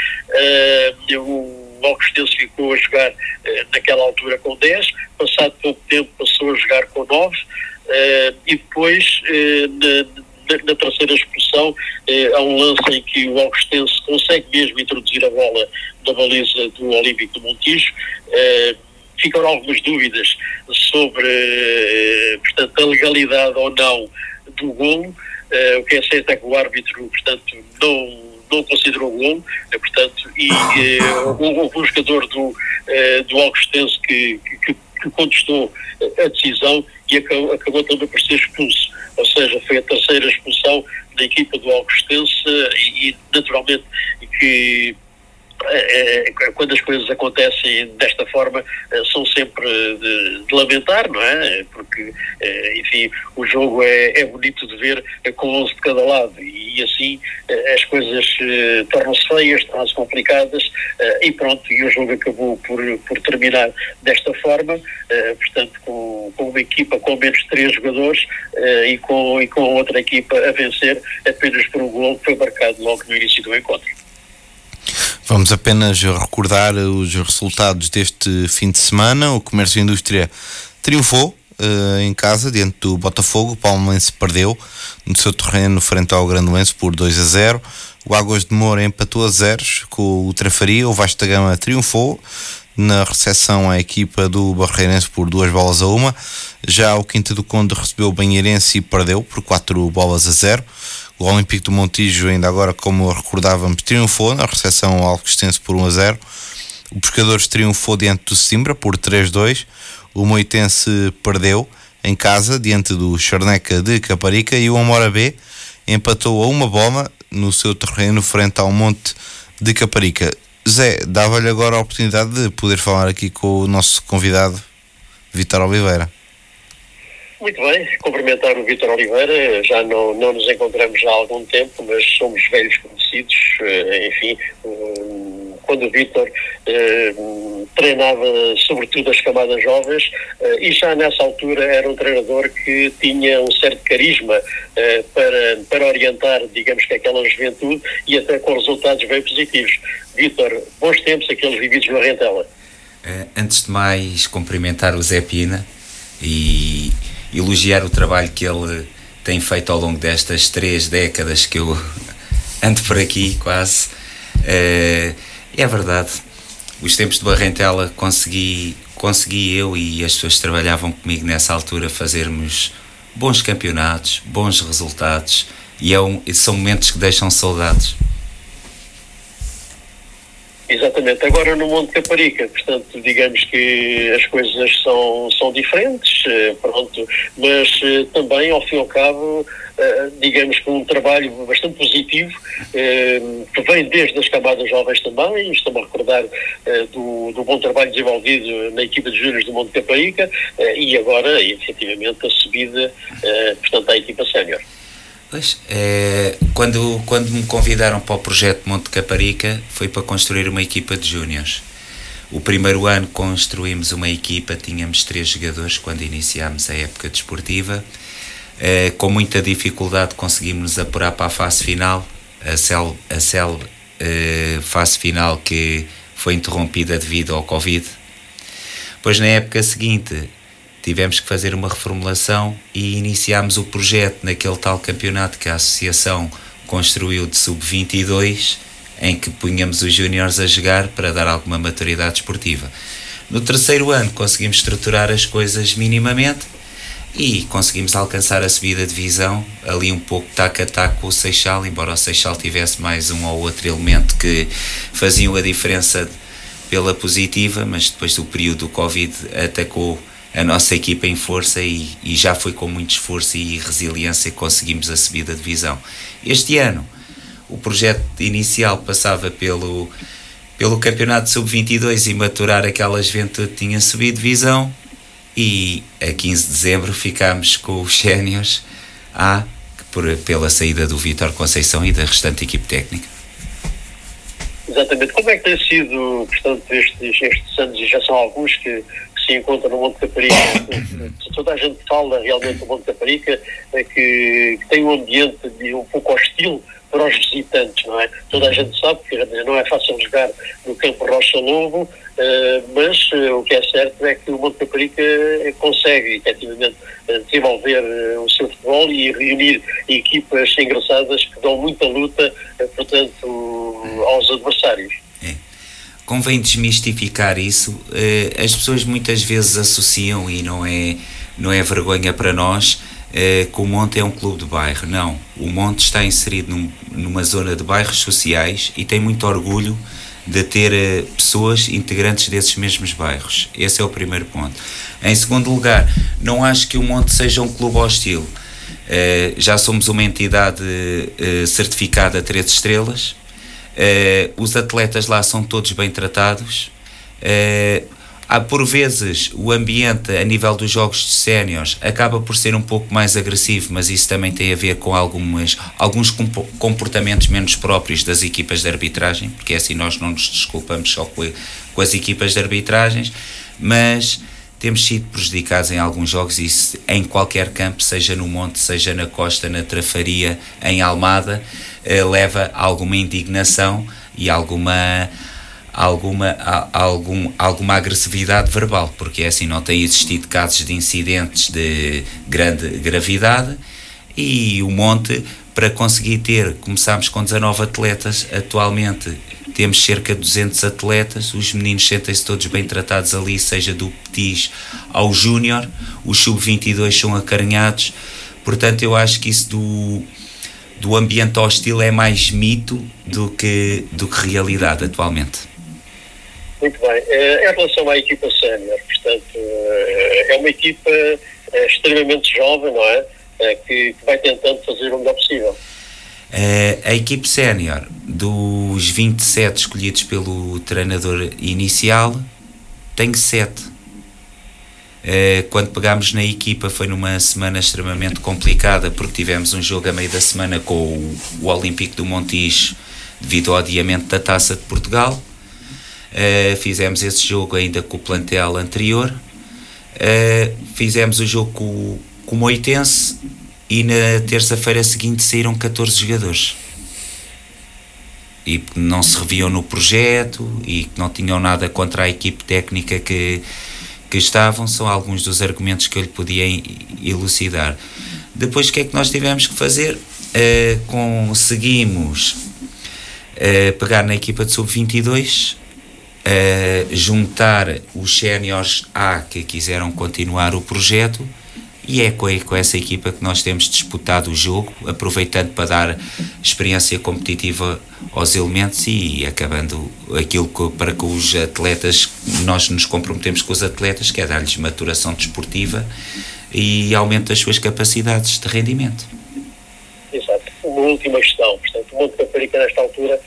Uh, o Augustense ficou a jogar eh, naquela altura com 10, passado pouco tempo passou a jogar com 9, e depois, na, na, na, terceira expulsão, há um lance em que o Augustense consegue mesmo introduzir a bola na baliza do Olímpico de Montijo ficaram algumas dúvidas sobre, portanto, a legalidade ou não do golo. O que é certo é que o árbitro, portanto, não não considerou gol, portanto, e houve um jogador do, do Augustense que, que, que contestou a decisão e acabou, acabou também por ser expulso. Ou seja, foi a terceira expulsão da equipa do Augustense e, naturalmente que quando as coisas acontecem desta forma, são sempre de, de lamentar, não é? Porque, enfim, o jogo é, é bonito de ver com 11 de cada lado e assim as coisas tornam-se feias, tornam-se complicadas e pronto, e o jogo acabou por, por terminar desta forma, portanto, com, com uma equipa com menos três jogadores e, com, e com outra equipa a vencer apenas por um gol que foi marcado logo no início do encontro. Vamos apenas recordar os resultados deste fim de semana. O Comércio e Indústria triunfou uh, em casa diante do Botafogo. O Palmeirense perdeu no seu terreno frente ao Grandoense por 2 a 0. O Águas de Moura empatou a zeros com o Trafaria. O Vasta Gama triunfou na recepção à equipa do Barreirense por duas bolas a uma. Já o Quinta do Conde recebeu o Banheirense e perdeu por quatro bolas a zero. O Olímpico do Montijo, ainda agora, como recordávamos, triunfou na recepção ao Alcostense por 1 a 0. O Pescadores triunfou diante do Simbra por 3-2. O Moitense perdeu em casa diante do Charneca de Caparica e o Amora B empatou a uma bola no seu terreno frente ao Monte de Caparica. Zé, dava-lhe agora a oportunidade de poder falar aqui com o nosso convidado, Vitor Oliveira. Muito bem, cumprimentar o Vítor Oliveira, já não, não nos encontramos há algum tempo, mas somos velhos conhecidos, eh, enfim, eh, quando o Vítor eh, treinava sobretudo as camadas jovens e já nessa altura era um treinador que tinha um certo carisma para, para orientar, digamos que aquela juventude e até com resultados bem positivos. Vítor, bons tempos aqueles vividos na Rentela. Antes de mais, cumprimentar o Zé Pina e elogiar o trabalho que ele tem feito ao longo destas três décadas que eu ando por aqui, quase. Uh, é verdade. Os tempos de Barrentela consegui, consegui eu e as pessoas que trabalhavam comigo nessa altura fazermos bons campeonatos, bons resultados e é um, são momentos que deixam saudades. Exatamente. Agora no Monte Caparica, portanto, digamos que as coisas são, são diferentes, eh, pronto, mas eh, também, ao fim e ao cabo, eh, digamos que um trabalho bastante positivo, que vem desde as camadas jovens também, estou-me a recordar do, do bom trabalho desenvolvido na equipa de júniores do Monte Caparica e agora, efetivamente, a subida, portanto, à equipa sénior. Pois, é, quando, quando me convidaram para o projeto Monte Caparica, foi para construir uma equipa de júniores. O primeiro ano construímos uma equipa, tínhamos três jogadores quando iniciámos a época desportiva. É, com muita dificuldade conseguimos apurar para a fase final, a CEL, a CEL é, fase final que foi interrompida devido ao Covid. Pois na época seguinte tivemos que fazer uma reformulação e iniciámos o projeto naquele tal campeonato que a associação construiu de sub-22, em que punhamos os júniores a jogar para dar alguma maturidade esportiva. No terceiro ano conseguimos estruturar as coisas minimamente e conseguimos alcançar a subida de divisão, ali um pouco tac a tac com o Seixal, embora o Seixal tivesse mais um ou outro elemento que faziam a diferença pela positiva, mas depois do período do Covid atacou a nossa equipa em força e, e, já foi com muito esforço e resiliência que conseguimos a subida de divisão. Este ano, o projeto inicial passava pelo, pelo Campeonato Sub-22 e maturar aquela juventude que tinha subido divisão e a 15 de dezembro ficámos com os séniores A por, pela saída do Vítor Conceição e da restante equipe técnica. Exatamente. Como é que tem sido, portanto, estes, estes anos, e já são alguns que se encontra no Monte Caparica. Toda a gente fala realmente do Monte Caparica, é que, que tem um ambiente um pouco hostil para os visitantes, não é? Toda a gente sabe que não é fácil jogar no campo Rocha Lobo, uh, mas uh, o que é certo é que o Monte Caparica consegue efetivamente desenvolver uh, o seu futebol e reunir equipas engraçadas que dão muita luta, portanto, aos adversários convém desmistificar isso. Uh, as pessoas muitas vezes associam, e não é, não é vergonha para nós, uh, que o Monte é um clube de bairro. Não. O Monte está inserido num, numa zona de bairros sociais e tem muito orgulho de ter uh, pessoas integrantes desses mesmos bairros. Esse é o primeiro ponto. Em segundo lugar, não acho que o Monte seja um clube hostil. Já somos uma entidade certificada três estrelas. Os atletas lá são todos bem tratados. há por vezes o ambiente a nível dos jogos de séniores acaba por ser um pouco mais agressivo, mas isso também tem a ver com algumas, alguns comportamentos menos próprios das equipas de arbitragem, porque é assim nós não nos desculpamos só com, com as equipas de arbitragens, mas temos sido prejudicados em alguns jogos e em qualquer campo, seja no Monte, seja na Costa, na Trafaria, em Almada, eh, leva alguma indignação e alguma alguma, algum, alguma agressividade verbal, porque é assim, não tem existido casos de incidentes de grande gravidade e o Monte, para conseguir ter, começámos com 19 atletas, atualmente temos cerca de 200 atletas, os meninos sentem-se todos bem tratados ali, seja do petis ao júnior, os sub-22 são acarinhados, portanto eu acho que isso do, do ambiente hostil é mais mito do que, do que realidade atualmente. Muito bem. Eh, em relação à equipa sénior, portanto, eh, é uma equipa eh, extremamente jovem, não é? Que, que vai tentando fazer o melhor possível. Uh, a equipe sénior, dos 27 escolhidos pelo treinador inicial, tem 7. Uh, eh, quando pegámos na equipa foi numa semana extremamente complicada porque tivemos um jogo a meio da semana com o, o Olímpico do Montijo devido ao adiamento da Taça de Portugal. Uh, fizemos esse jogo ainda com o plantel anterior. fizemos o jogo com, com o Moitense e na terça-feira seguinte saíram 14 jogadores e não se reviam no projeto e que não tinham nada contra a equipe técnica que, que estavam, são alguns dos argumentos que eu lhe podia elucidar. Depois o que é que nós tivemos que fazer? Uh, conseguimos uh, pegar na equipa de sub-22, uh, juntar os séniores A que quiseram continuar o projeto e é com, com essa equipa que nós temos disputado o jogo, aproveitando para dar experiência competitiva aos elementos e acabando aquilo que, para que os atletas, nós nos comprometemos com os atletas, que é dar-lhes maturação desportiva e aumento das suas capacidades de rendimento. Exato. Uma última questão, portanto, o Monte Caparica nesta altura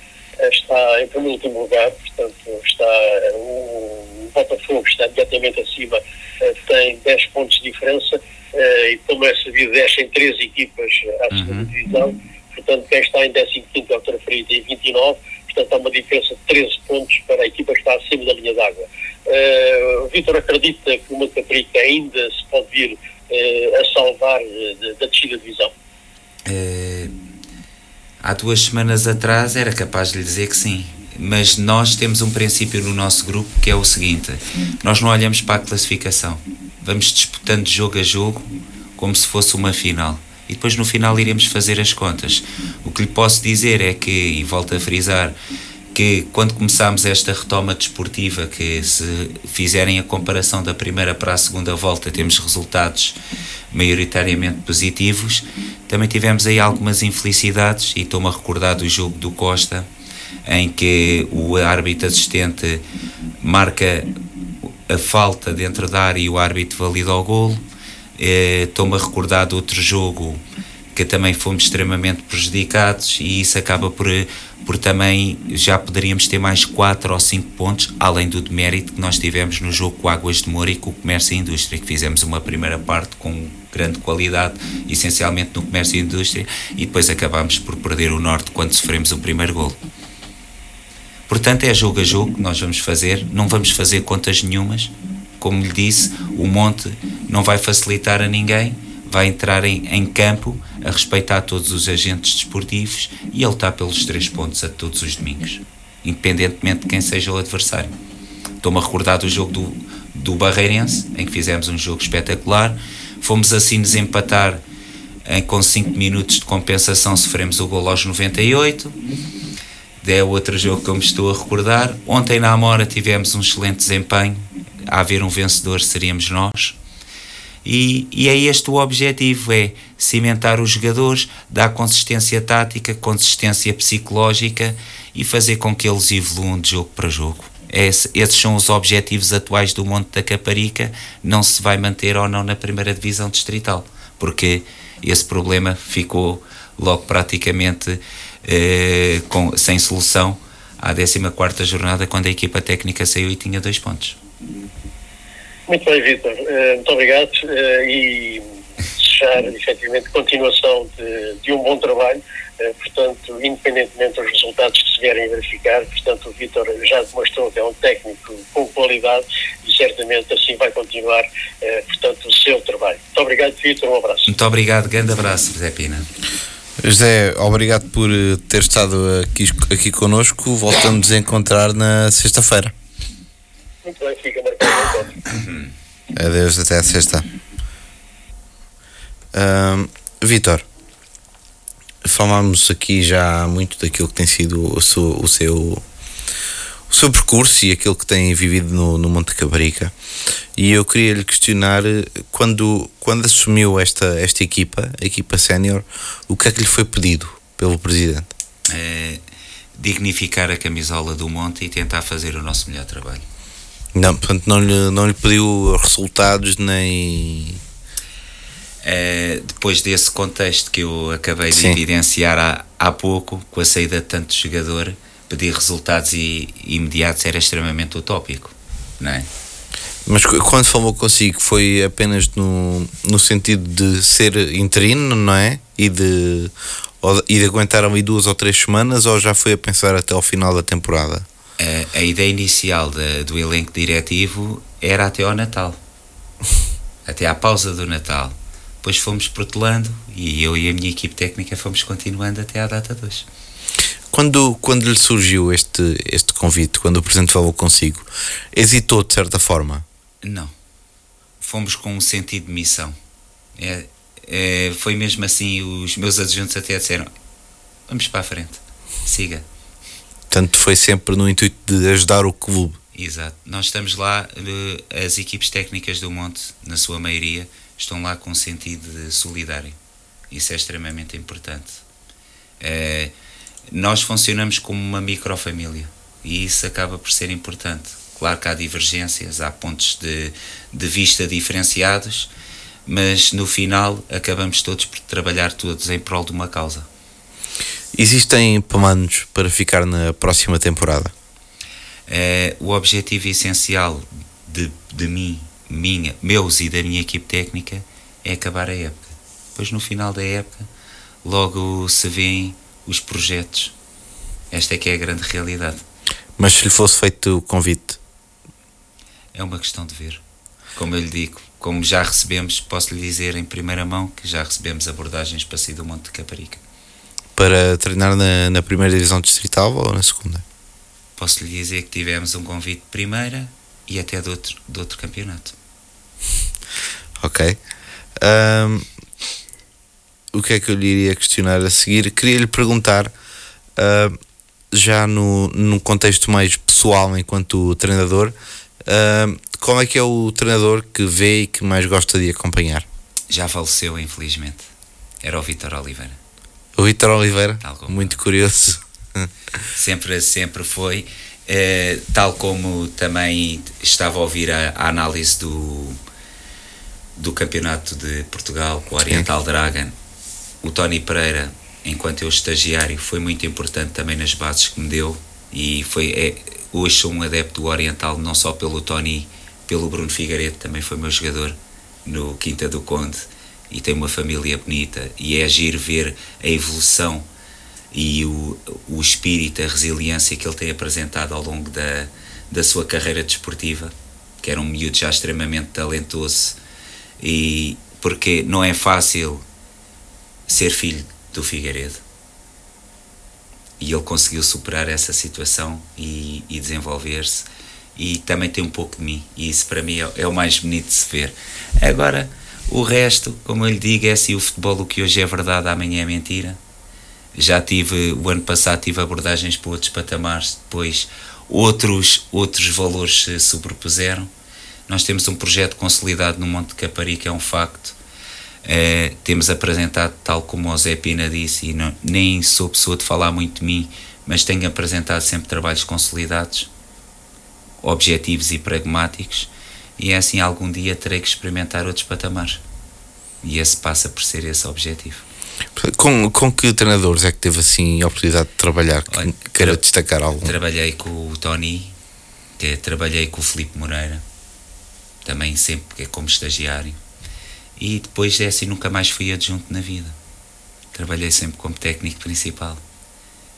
está em último lugar, portanto, está o Botafogo está imediatamente acima, eh, tem 10 pontos de diferença uh, e como é sabido, descem três equipas à segunda uhum. divisão, portanto, quem está em 15 é o Traferido tem 29, portanto, há uma diferença de 13 pontos para a equipa que está acima da linha d'água. Uh, o Vitor acredita que o Mataprica ainda se pode vir uh, a salvar da descida de divisão? Há duas semanas atrás era capaz de lhe dizer que sim mas nós temos um princípio no nosso grupo que é o seguinte: nós não olhamos para a classificação, vamos disputando jogo a jogo como se fosse uma final. E depois no final iremos fazer as contas. O que lhe posso dizer é que, e volto a frisar, que quando começámos esta retoma desportiva, que se fizerem a comparação da primeira para a segunda volta, temos resultados maioritariamente positivos. Também tivemos aí algumas infelicidades, e estou-me a recordar do jogo do Costa, em que o árbitro assistente marca a falta dentro da área e o árbitro valida o golo. Eh, estou-me a recordar outro jogo que também fomos extremamente prejudicados e isso acaba por, por também já poderíamos ter mais 4 ou 5 pontos, além do demérito que nós tivemos no jogo com Águas de Moura e com o Comércio e Indústria, que fizemos uma primeira parte com grande qualidade, essencialmente no Comércio e Indústria, e depois acabámos por perder o norte quando sofremos o primeiro gol. Portanto, é jogo a jogo que nós vamos fazer, não vamos fazer contas nenhumas. Como lhe disse, o monte não vai facilitar a ninguém, vai entrar em, em campo a respeitar todos os agentes desportivos e a lutar pelos três pontos a todos os domingos, independentemente de quem seja o adversário. Estou-me a recordar do jogo do, do Barreirense, em que fizemos um jogo espetacular, fomos assim desempatar em, com 5 minutos de compensação, sofremos o gol aos 98 é outro jogo que eu me estou a recordar. Ontem na Amora tivemos um excelente desempenho. A haver um vencedor seríamos nós. E, e é este o objetivo: é cimentar os jogadores, dar consistência tática, consistência psicológica e fazer com que eles evoluam de jogo para jogo. Esse, esses são os objetivos atuais do Monte da Caparica. Não se vai manter ou não na primeira divisão distrital, porque esse problema ficou logo praticamente eh, com, sem solução à 14 jornada, quando a equipa técnica saiu e tinha dois pontos. Muito bem, Vitor. Uh, muito obrigado uh, e desejar efetivamente continuação de, de um bom trabalho. Uh, portanto, independentemente dos resultados que se vierem verificar, portanto, o Vitor já demonstrou que é um técnico com qualidade e certamente assim vai continuar, portanto, o seu trabalho. Muito obrigado, Vitor. Um abraço. Muito obrigado. Grande abraço, Zé Pina. José, obrigado por ter estado aqui, aqui connosco. Voltamos a encontrar na sexta-feira. Muito bem, fica marcado o Adeus, até a sexta. Vitor, falámos aqui já muito daquilo que tem sido o seu, o seu, o seu percurso e aquilo que tem vivido no, no Monte Cabarica. E eu queria lhe questionar quando, quando assumiu esta, esta equipa, a equipa sénior, o que é que lhe foi pedido pelo presidente? É, dignificar a camisola do Monte e tentar fazer o nosso melhor trabalho. Não, portanto, não lhe, não lhe pediu resultados nem. É, depois desse contexto que eu acabei de Sim. evidenciar há, há pouco, com a saída de tanto jogador, pedir resultados e, imediatos era extremamente utópico, não é? Mas quando falou consigo, foi apenas no, no sentido de ser interino, não é? E de, e de aguentar ali duas ou três semanas, ou já foi a pensar até ao final da temporada? A, a ideia inicial de, do elenco diretivo era até ao Natal, até à pausa do Natal. Depois fomos protelando e eu e a minha equipe técnica fomos continuando até à data de hoje. Quando, quando lhe surgiu este, este convite, quando o Presidente falou consigo, hesitou de certa forma? Não. Fomos com um sentido de missão. É, é, foi mesmo assim, os meus adjuntos até disseram: vamos para a frente, siga. Portanto, foi sempre no intuito de ajudar o clube. Exato. Nós estamos lá, eh, as equipes técnicas do Monte, na sua maioria, estão lá com um sentido solidário. Isso é extremamente importante. É, nós funcionamos como uma microfamília e isso acaba por ser importante. Claro que há divergências, há pontos de, de vista diferenciados, mas no final acabamos todos por trabalhar todos em prol de uma causa. Existem planos para ficar na próxima temporada? É, o objetivo essencial de, de mim, minha, meus e da minha equipe técnica é acabar a época. Depois, no final da época, logo se vêem os projetos. Esta é que é a grande realidade. Mas se lhe fosse feito o convite? É uma questão de ver. Como eu lhe digo, como já recebemos, posso lhe dizer em primeira mão que já recebemos abordagens para sair do Monte de Caparica para treinar na, na primeira divisão distrital ou na segunda? Posso lhe dizer que tivemos um convite de primeira e até de outro, de outro campeonato. Ok. Um, o que é que eu lhe iria questionar a seguir? Queria lhe perguntar, uh, já no, no contexto mais pessoal, enquanto treinador, uh, qual é que é o treinador que vê e que mais gosta de acompanhar? Já faleceu, infelizmente. Era o Vitor Oliveira. O Vitor Oliveira, muito curioso. Sempre, sempre foi. Eh, tal como também estava a ouvir a, a, análise do, do Campeonato de Portugal com o Oriental Sim. Dragon, o Tony Pereira, enquanto eu estagiário, foi muito importante também nas bases que me deu. E foi, é, hoje sou um adepto do Oriental, não só pelo Tony, pelo Bruno Figueiredo, também foi meu jogador no Quinta do Conde e tem uma família bonita e é agir ver a evolução e o, o espírito, a resiliência que ele tem apresentado ao longo da, da sua carreira desportiva, que era um miúdo já extremamente talentoso. E porque não é fácil ser filho do Figueiredo. E ele conseguiu superar essa situação e, e desenvolver-se. E também tem um pouco de mim. E isso para mim é, é o mais bonito de se ver. Agora o resto, como eu lhe digo, é assim o futebol o que hoje é verdade, amanhã é mentira. Já tive, o ano passado tive abordagens para outros patamares, depois outros, outros valores se sobrepuseram. Nós temos um projeto consolidado no Monte de Caparica, é um facto. É, temos apresentado, tal como o Zé Pina disse, e não, nem sou pessoa de falar muito de mim, mas tenho apresentado sempre trabalhos consolidados, objetivos e pragmáticos, e é assim, algum dia terei que experimentar outros patamares. E esse passa por ser esse objetivo. Com, com que treinadores é que teve assim a oportunidade de trabalhar? Olha, tra destacar algum? Trabalhei com o Tony, trabalhei com o Felipe Moreira, também sempre como estagiário. E depois dessa assim, nunca mais fui adjunto na vida. Trabalhei sempre como técnico principal.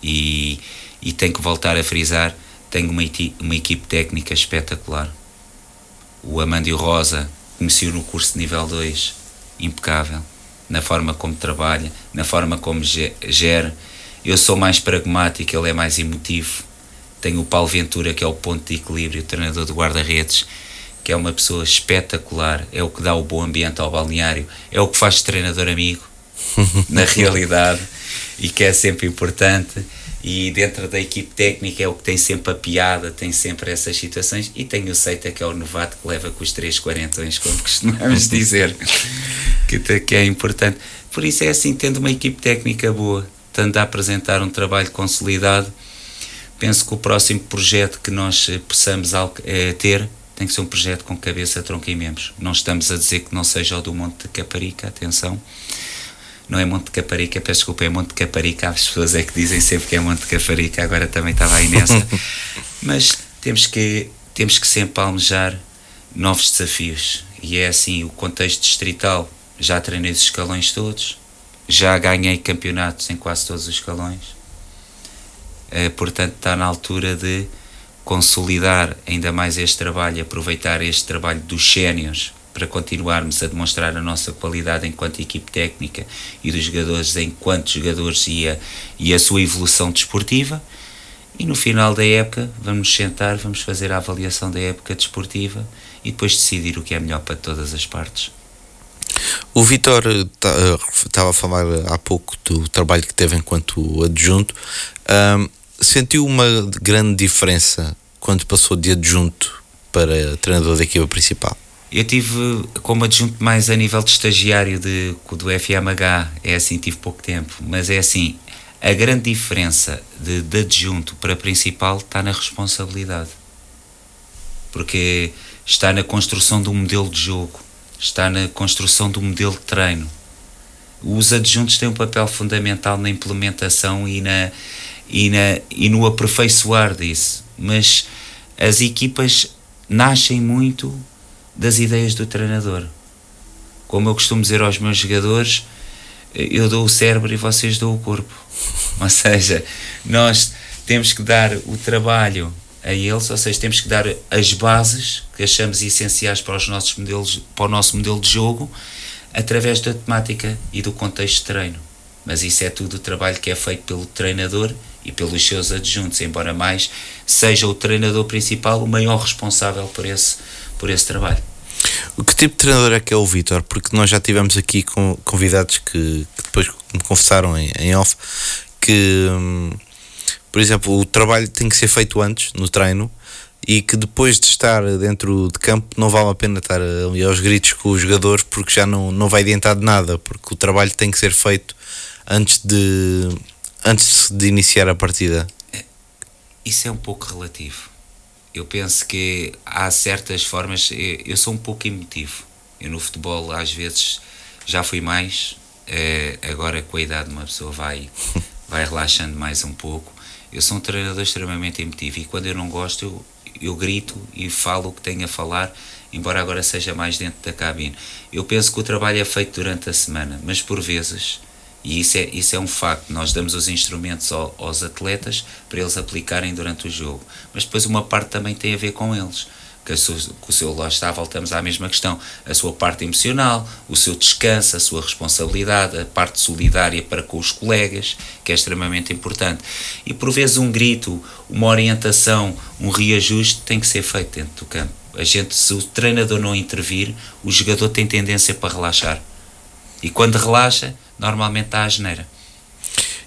E, e tenho que voltar a frisar, tenho uma, uma equipe técnica espetacular. O Amandio Rosa conheci-o no curso de nível 2, impecável na forma como trabalha, na forma como gera. Eu sou mais pragmático, ele é mais emotivo. Tenho o Paulo Ventura, que é o ponto de equilíbrio, o treinador do guarda-redes, que é uma pessoa espetacular, é o que dá o bom ambiente ao balneário, é o que faz treinador amigo, na realidade, e que é sempre importante e dentro da equipe técnica é o que tem sempre a piada, tem sempre essas situações e tem o Seita que é o novato que leva com os três quarentões, como costumamos dizer, que, que é importante. Por isso é assim, tendo uma equipe técnica boa, estando a apresentar um trabalho consolidado, penso que o próximo projeto que nós eh, possamos é, ter tem que ser um projeto com cabeça, tronco e membros. Não estamos a dizer que não seja o do Monte de Caparica, atenção, não é Monte de Caparica, peço desculpa, é Monte de Caparica. As pessoas é que dizem sempre que é Monte de Caparica, agora também estava aí nessa. Mas temos que, temos que sempre almejar novos desafios. E é assim: o contexto distrital, já treinei os escalões todos, já ganhei campeonatos em quase todos os escalões. É, portanto, está na altura de consolidar ainda mais este trabalho, aproveitar este trabalho dos séniores para continuarmos a demonstrar a nossa qualidade enquanto equipe técnica e dos jogadores enquanto jogadores e a, e a sua evolução desportiva. E no final da época vamos sentar, vamos fazer a avaliação da época desportiva e depois decidir o que é melhor para todas as partes. O Vitor eh, estava a falar há pouco do trabalho que teve enquanto adjunto. Um, sentiu uma grande diferença quando passou de adjunto para treinador da equipa principal? Eu tive como adjunto mais a nível de estagiário de, do FMH, é assim, tive pouco tempo, mas é assim, a grande diferença de, de adjunto para principal está na responsabilidade. Porque está na construção um modelo de jogo, está na construção um modelo de treino. Os adjuntos têm um papel fundamental na implementação e, na, e, na, e no aperfeiçoar disso, mas as equipas nascem muito das ideias do treinador. Como eu costumo dizer aos meus jogadores, eu dou o cérebro e vocês dão o corpo. Ou seja, nós temos que dar o trabalho a eles, ou seja, temos que dar as bases que achamos essenciais para os nossos modelos, para o nosso modelo de jogo, através da temática e do contexto de treino. Mas isso é tudo o trabalho que é feito pelo treinador e pelos seus adjuntos, embora mais seja o treinador principal o maior responsável por esse por esse trabalho. Que tipo de treinador é que é o Vitor? Porque nós já tivemos aqui convidados que, que depois me confessaram em, em off que, hum, por exemplo, o trabalho tem que ser feito antes, no treino, e que depois de estar dentro de campo não vale a pena estar ali aos gritos com os jogadores porque já não, não vai adiantar de nada, porque o trabalho tem que ser feito antes de, antes de iniciar a partida. É, isso é um pouco relativo eu penso que há certas formas. Eu sou um pouco emotivo. Eu no futebol, às vezes, já fui mais. Eh, agora, com a idade, uma pessoa vai, vai relaxando mais um pouco. Eu sou um treinador extremamente emotivo e quando eu não gosto, eu, eu grito e falo o que tenho a falar, embora agora seja mais dentro da cabine. Eu penso que o trabalho é feito durante a semana, mas por vezes e isso é, isso é um facto. Nós damos os instrumentos ao, aos atletas para eles aplicarem durante o jogo. Mas depois uma parte também tem a ver com eles. Que, sua, que o seu, lá está, voltamos à mesma questão. A sua parte emocional, o seu descanso, a sua responsabilidade, a parte solidária para com os colegas, que é extremamente importante. E por vezes um grito, uma orientação, um reajuste tem que ser feito dentro do campo. A gente, se o treinador não intervir, o jogador tem tendência para relaxar. E quando relaxa, normalmente está a geneira.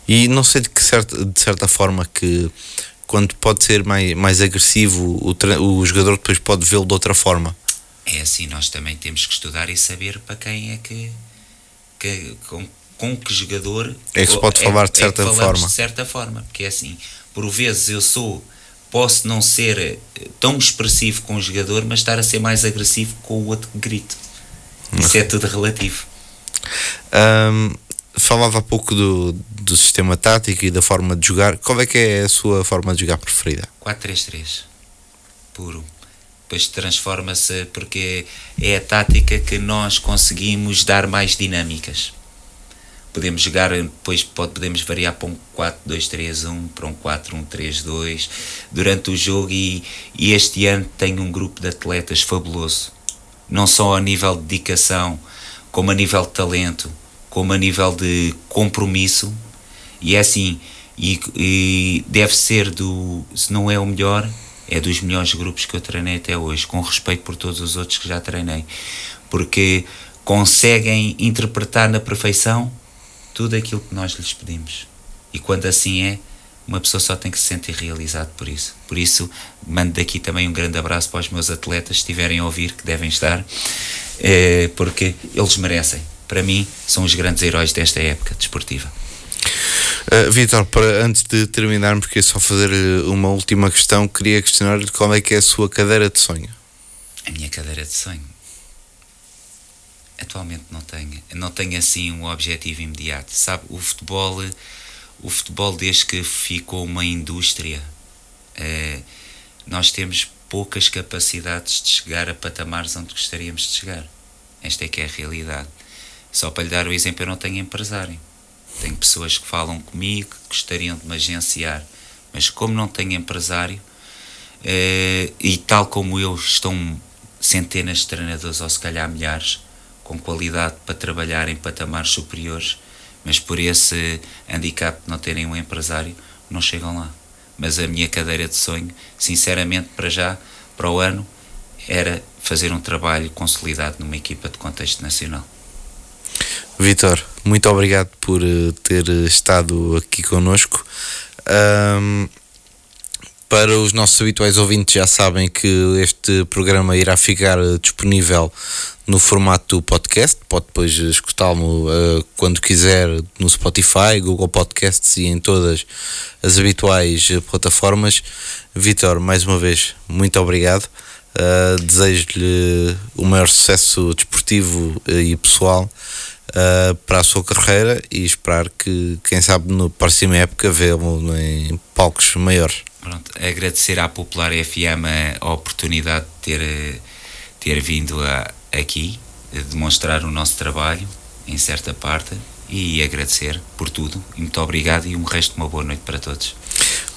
E não sei de que certa, de certa forma que quando pode ser mais, mais agressivo, o, o jogador depois pode vê-lo de outra forma. É assim, nós também temos que estudar e saber para quem é que, que com, com que jogador é que se pode é, falar de certa é forma. De certa forma, porque é assim, por vezes eu sou posso não ser eh, tão expressivo com o jogador, mas estar a ser mais agressivo com o outro que grito. Isso é tudo relativo. Um, falava há pouco do, do sistema tático e da forma de jogar. Qual é que é a sua forma de jogar preferida? 4-3-3. Puro. Depois transforma-se porque é a tática que nós conseguimos dar mais dinâmicas podemos jogar, depois pode, podemos variar para um 4-2-3-1, para um 4-1-3-2 durante o jogo e, e, este ano tenho um grupo de atletas fabuloso, não só a nível de dedicação, como a nível de talento, como a nível de compromisso e é assim, e, e deve ser do, se não é o melhor, é dos melhores grupos que eu treinei até hoje, com respeito por todos os outros que já treinei, porque conseguem interpretar na perfeição tudo aquilo que nós lhes pedimos. E quando assim é, uma pessoa só tem que se sentir realizado por isso. Por isso, mando daqui também um grande abraço para os meus atletas, se estiverem a ouvir, que devem estar, é, porque eles merecem. Para mim, são os grandes heróis desta época desportiva. Uh, Vitor, para, antes de terminarmos, queria só fazer uma última questão. Queria questionar-lhe qual é que é a sua cadeira de sonho. A minha cadeira de sonho? Atualmente não tenho. Não tenho assim um objetivo imediato. Sabe, o futebol, o futebol desde que ficou uma indústria, é, nós temos poucas capacidades de chegar a patamares onde gostaríamos de chegar. Esta é que é a realidade. Só para lhe dar o exemplo, eu não tenho empresário. Tenho pessoas que falam comigo, que gostariam de me agenciar, mas como não tenho empresário, é, e tal como eu, estão centenas de treinadores, ou se calhar milhares, com qualidade para trabalhar em patamares superiores, mas por esse handicap de não terem um empresário, não chegam lá. Mas a minha cadeira de sonho, sinceramente, para já, para o ano, era fazer um trabalho consolidado numa equipa de contexto nacional. Vitor, muito obrigado por eh, ter estado aqui conosco. Um, para os nossos habituais ouvintes, já sabem que este programa irá ficar disponível no formato podcast. Pode depois escutá-lo uh, quando quiser no Spotify, Google Podcasts e em todas as habituais plataformas. Vitor, mais uma vez, muito obrigado. Uh, Desejo-lhe o maior sucesso desportivo e pessoal uh, para a sua carreira e esperar que, quem sabe, na próxima época vê-lo em palcos maiores. Pronto, agradecer à Popular FM a oportunidade de ter, ter vindo a, aqui, de demonstrar o nosso trabalho, em certa parte, e agradecer por tudo. E muito obrigado e um resto de uma boa noite para todos.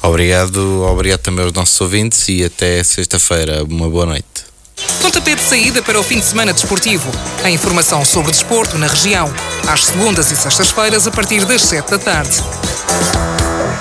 Obrigado, obrigado também aos nossos ouvintes e até sexta-feira. Uma boa noite. Pontapé de saída para o fim de semana desportivo. A informação sobre desporto na região. Às segundas e sextas-feiras, a partir das sete da tarde.